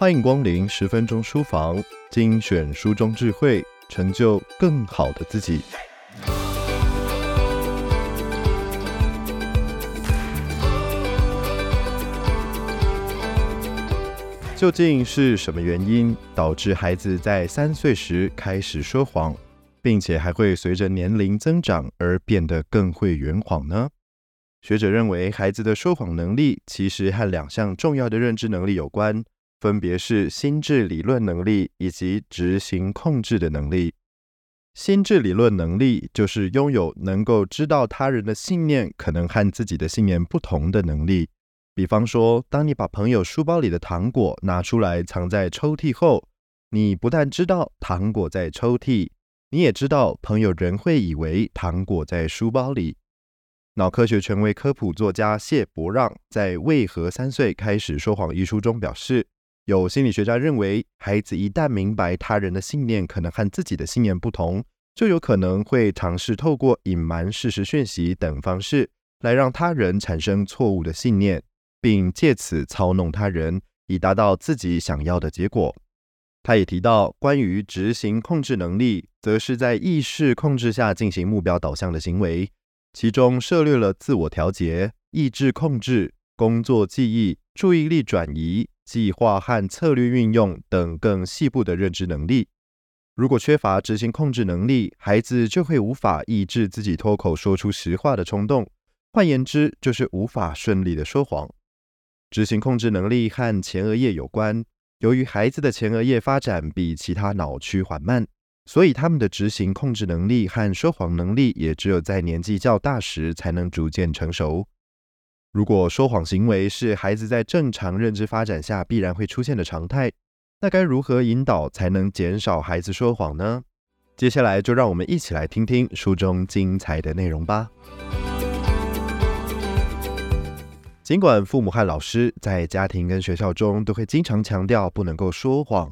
欢迎光临十分钟书房，精选书中智慧，成就更好的自己。究竟是什么原因导致孩子在三岁时开始说谎，并且还会随着年龄增长而变得更会圆谎呢？学者认为，孩子的说谎能力其实和两项重要的认知能力有关。分别是心智理论能力以及执行控制的能力。心智理论能力就是拥有能够知道他人的信念可能和自己的信念不同的能力。比方说，当你把朋友书包里的糖果拿出来藏在抽屉后，你不但知道糖果在抽屉，你也知道朋友仍会以为糖果在书包里。脑科学权威科普作家谢伯让在《为何三岁开始说谎》一书中表示。有心理学家认为，孩子一旦明白他人的信念可能和自己的信念不同，就有可能会尝试透过隐瞒事实讯息等方式来让他人产生错误的信念，并借此操弄他人，以达到自己想要的结果。他也提到，关于执行控制能力，则是在意识控制下进行目标导向的行为，其中涉猎了自我调节、意志控制、工作记忆、注意力转移。计划和策略运用等更细部的认知能力。如果缺乏执行控制能力，孩子就会无法抑制自己脱口说出实话的冲动。换言之，就是无法顺利的说谎。执行控制能力和前额叶有关。由于孩子的前额叶发展比其他脑区缓慢，所以他们的执行控制能力和说谎能力也只有在年纪较大时才能逐渐成熟。如果说谎行为是孩子在正常认知发展下必然会出现的常态，那该如何引导才能减少孩子说谎呢？接下来就让我们一起来听听书中精彩的内容吧。尽管父母和老师在家庭跟学校中都会经常强调不能够说谎，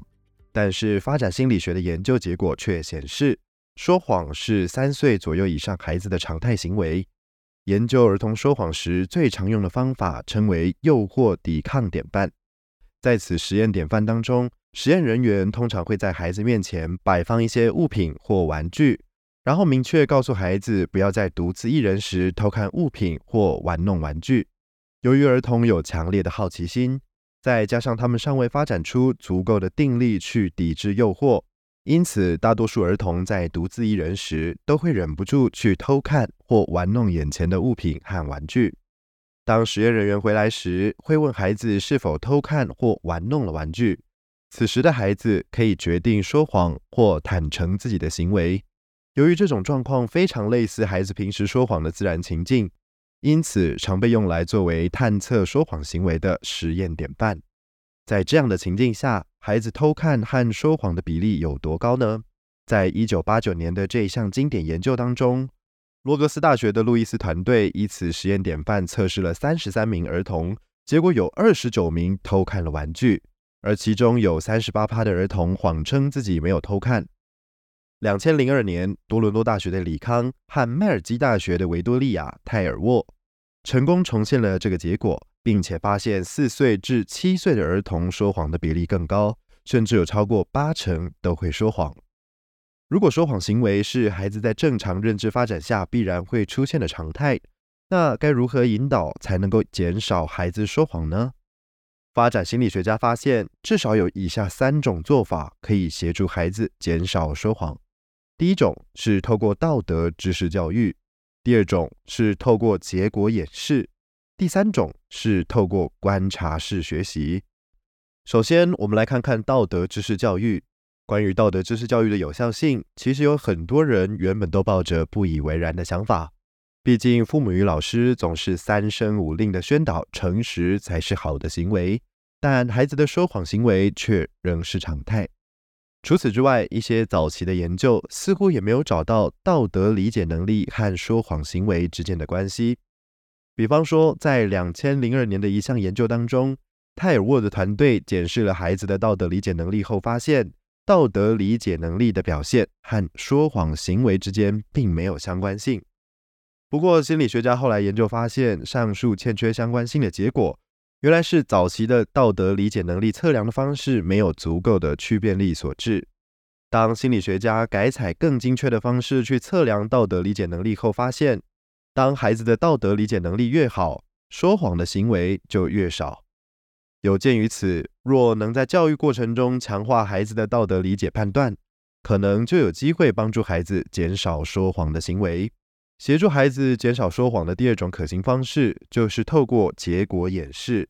但是发展心理学的研究结果却显示，说谎是三岁左右以上孩子的常态行为。研究儿童说谎时最常用的方法称为诱惑抵抗典范。在此实验典范当中，实验人员通常会在孩子面前摆放一些物品或玩具，然后明确告诉孩子不要在独自一人时偷看物品或玩弄玩具。由于儿童有强烈的好奇心，再加上他们尚未发展出足够的定力去抵制诱惑。因此，大多数儿童在独自一人时，都会忍不住去偷看或玩弄眼前的物品和玩具。当实验人员回来时，会问孩子是否偷看或玩弄了玩具。此时的孩子可以决定说谎或坦诚自己的行为。由于这种状况非常类似孩子平时说谎的自然情境，因此常被用来作为探测说谎行为的实验典范。在这样的情境下，孩子偷看和说谎的比例有多高呢？在一九八九年的这一项经典研究当中，罗格斯大学的路易斯团队以此实验典范测试了三十三名儿童，结果有二十九名偷看了玩具，而其中有三十八趴的儿童谎称自己没有偷看。两千零二年，多伦多大学的李康和麦尔基大学的维多利亚泰尔沃成功重现了这个结果。并且发现，四岁至七岁的儿童说谎的比例更高，甚至有超过八成都会说谎。如果说谎行为是孩子在正常认知发展下必然会出现的常态，那该如何引导才能够减少孩子说谎呢？发展心理学家发现，至少有以下三种做法可以协助孩子减少说谎。第一种是透过道德知识教育，第二种是透过结果演示。第三种是透过观察式学习。首先，我们来看看道德知识教育。关于道德知识教育的有效性，其实有很多人原本都抱着不以为然的想法。毕竟，父母与老师总是三声五令的宣导诚实才是好的行为，但孩子的说谎行为却仍是常态。除此之外，一些早期的研究似乎也没有找到道德理解能力和说谎行为之间的关系。比方说，在两千零二年的一项研究当中，泰尔沃的团队检视了孩子的道德理解能力后，发现道德理解能力的表现和说谎行为之间并没有相关性。不过，心理学家后来研究发现，上述欠缺相关性的结果，原来是早期的道德理解能力测量的方式没有足够的区辨力所致。当心理学家改采更精确的方式去测量道德理解能力后，发现，当孩子的道德理解能力越好，说谎的行为就越少。有鉴于此，若能在教育过程中强化孩子的道德理解判断，可能就有机会帮助孩子减少说谎的行为。协助孩子减少说谎的第二种可行方式，就是透过结果演示。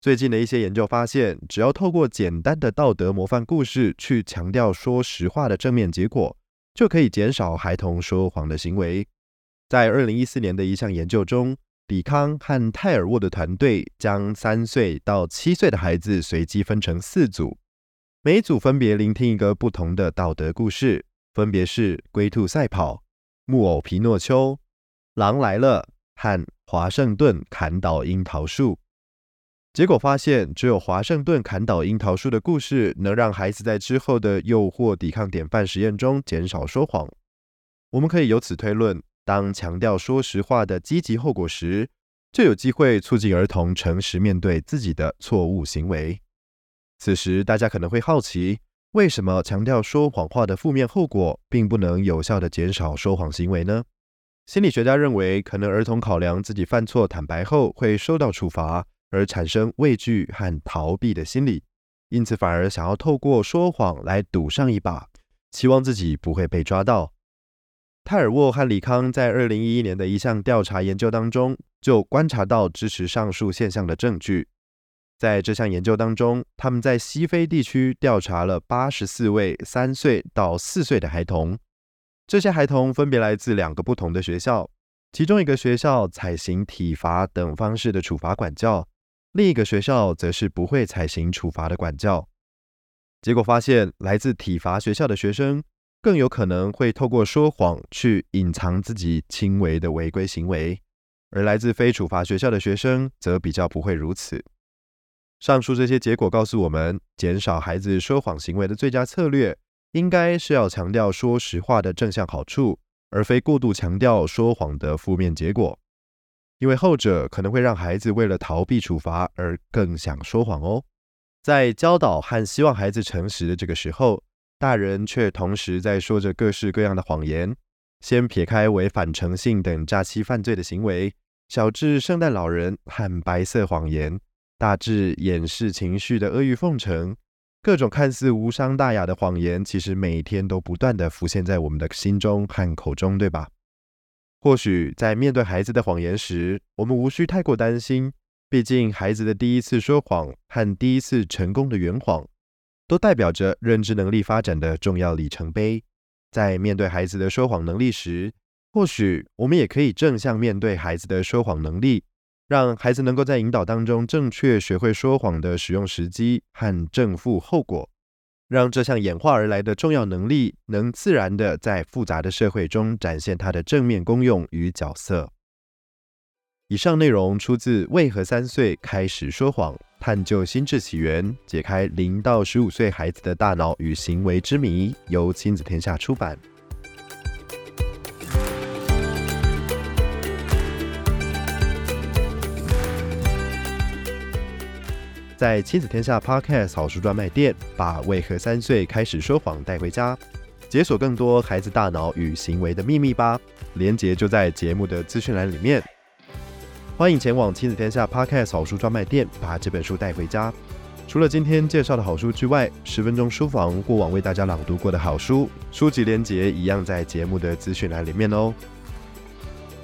最近的一些研究发现，只要透过简单的道德模范故事去强调说实话的正面结果，就可以减少孩童说谎的行为。在二零一四年的一项研究中，李康和泰尔沃的团队将三岁到七岁的孩子随机分成四组，每组分别聆听一个不同的道德故事，分别是龟兔赛跑、木偶皮诺丘、狼来了和华盛顿砍倒樱桃树。结果发现，只有华盛顿砍倒樱桃树的故事能让孩子在之后的诱惑抵抗典范实验中减少说谎。我们可以由此推论，当强调说实话的积极后果时，就有机会促进儿童诚实面对自己的错误行为。此时，大家可能会好奇，为什么强调说谎话的负面后果，并不能有效地减少说谎行为呢？心理学家认为，可能儿童考量自己犯错坦白后会受到处罚。而产生畏惧和逃避的心理，因此反而想要透过说谎来赌上一把，期望自己不会被抓到。泰尔沃和李康在二零一一年的一项调查研究当中，就观察到支持上述现象的证据。在这项研究当中，他们在西非地区调查了八十四位三岁到四岁的孩童，这些孩童分别来自两个不同的学校，其中一个学校采行体罚等方式的处罚管教。另一个学校则是不会采行处罚的管教，结果发现，来自体罚学校的学生更有可能会透过说谎去隐藏自己轻微的违规行为，而来自非处罚学校的学生则比较不会如此。上述这些结果告诉我们，减少孩子说谎行为的最佳策略，应该是要强调说实话的正向好处，而非过度强调说谎的负面结果。因为后者可能会让孩子为了逃避处罚而更想说谎哦。在教导和希望孩子诚实的这个时候，大人却同时在说着各式各样的谎言。先撇开违反诚信等诈欺犯罪的行为，小至圣诞老人和白色谎言，大至掩饰情绪的阿谀奉承，各种看似无伤大雅的谎言，其实每天都不断地浮现在我们的心中和口中，对吧？或许在面对孩子的谎言时，我们无需太过担心。毕竟，孩子的第一次说谎和第一次成功的圆谎，都代表着认知能力发展的重要里程碑。在面对孩子的说谎能力时，或许我们也可以正向面对孩子的说谎能力，让孩子能够在引导当中正确学会说谎的使用时机和正负后果。让这项演化而来的重要能力，能自然的在复杂的社会中展现它的正面功用与角色。以上内容出自《为何三岁开始说谎：探究心智起源，解开零到十五岁孩子的大脑与行为之谜》，由亲子天下出版。在亲子天下 Podcast 好书专卖店，把为何三岁开始说谎带回家，解锁更多孩子大脑与行为的秘密吧。连接就在节目的资讯栏里面。欢迎前往亲子天下 Podcast 好书专卖店，把这本书带回家。除了今天介绍的好书之外，十分钟书房过往为大家朗读过的好书，书籍连结一样在节目的资讯栏里面哦。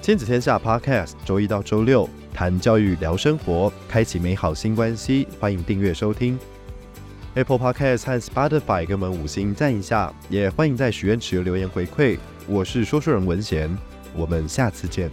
亲子天下 Podcast，周一到周六谈教育、聊生活，开启美好新关系。欢迎订阅收听 Apple Podcast 和 Spotify，给我们五星赞一下，也欢迎在许愿池留言回馈。我是说书人文贤，我们下次见。